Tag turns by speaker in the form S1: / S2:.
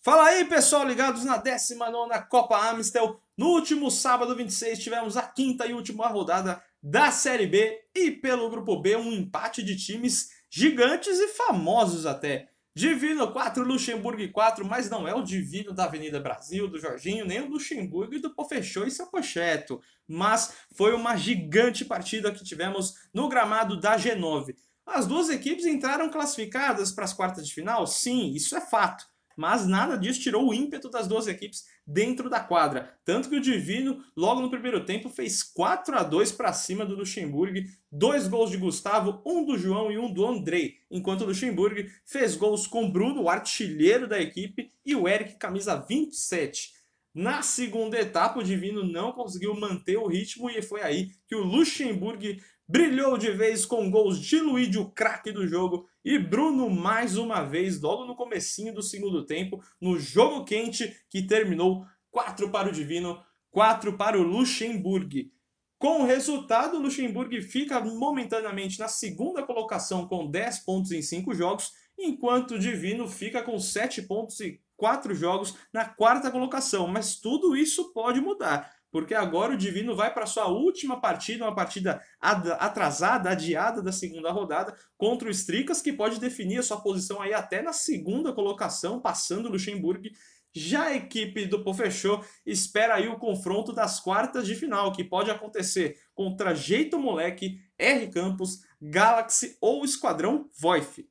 S1: Fala aí, pessoal, ligados na 19ª Copa Amstel. No último sábado 26 tivemos a quinta e última rodada da Série B e pelo Grupo B um empate de times gigantes e famosos até. Divino 4, Luxemburgo 4, mas não é o Divino da Avenida Brasil, do Jorginho, nem o Luxemburgo e do Pofechou e seu Pocheto. Mas foi uma gigante partida que tivemos no gramado da G9. As duas equipes entraram classificadas para as quartas de final? Sim, isso é fato mas nada disso tirou o ímpeto das duas equipes dentro da quadra. Tanto que o Divino, logo no primeiro tempo, fez 4 a 2 para cima do Luxemburgo, dois gols de Gustavo, um do João e um do Andrei, enquanto o Luxemburgo fez gols com Bruno, o artilheiro da equipe, e o Eric, camisa 27. Na segunda etapa, o Divino não conseguiu manter o ritmo e foi aí que o Luxemburgo brilhou de vez com gols de Luigi, o craque do jogo, e Bruno mais uma vez, logo no comecinho do segundo tempo, no jogo quente que terminou 4 para o Divino, 4 para o Luxemburgo. Com o resultado, o Luxemburgo fica momentaneamente na segunda colocação com 10 pontos em 5 jogos, enquanto o Divino fica com 7 pontos e 4 jogos na quarta colocação. Mas tudo isso pode mudar porque agora o Divino vai para sua última partida, uma partida atrasada, adiada da segunda rodada, contra o Stricas, que pode definir a sua posição aí até na segunda colocação, passando o Luxemburgo. Já a equipe do Pofechou espera aí o confronto das quartas de final, que pode acontecer contra Jeito Moleque, R Campos, Galaxy ou Esquadrão Voif.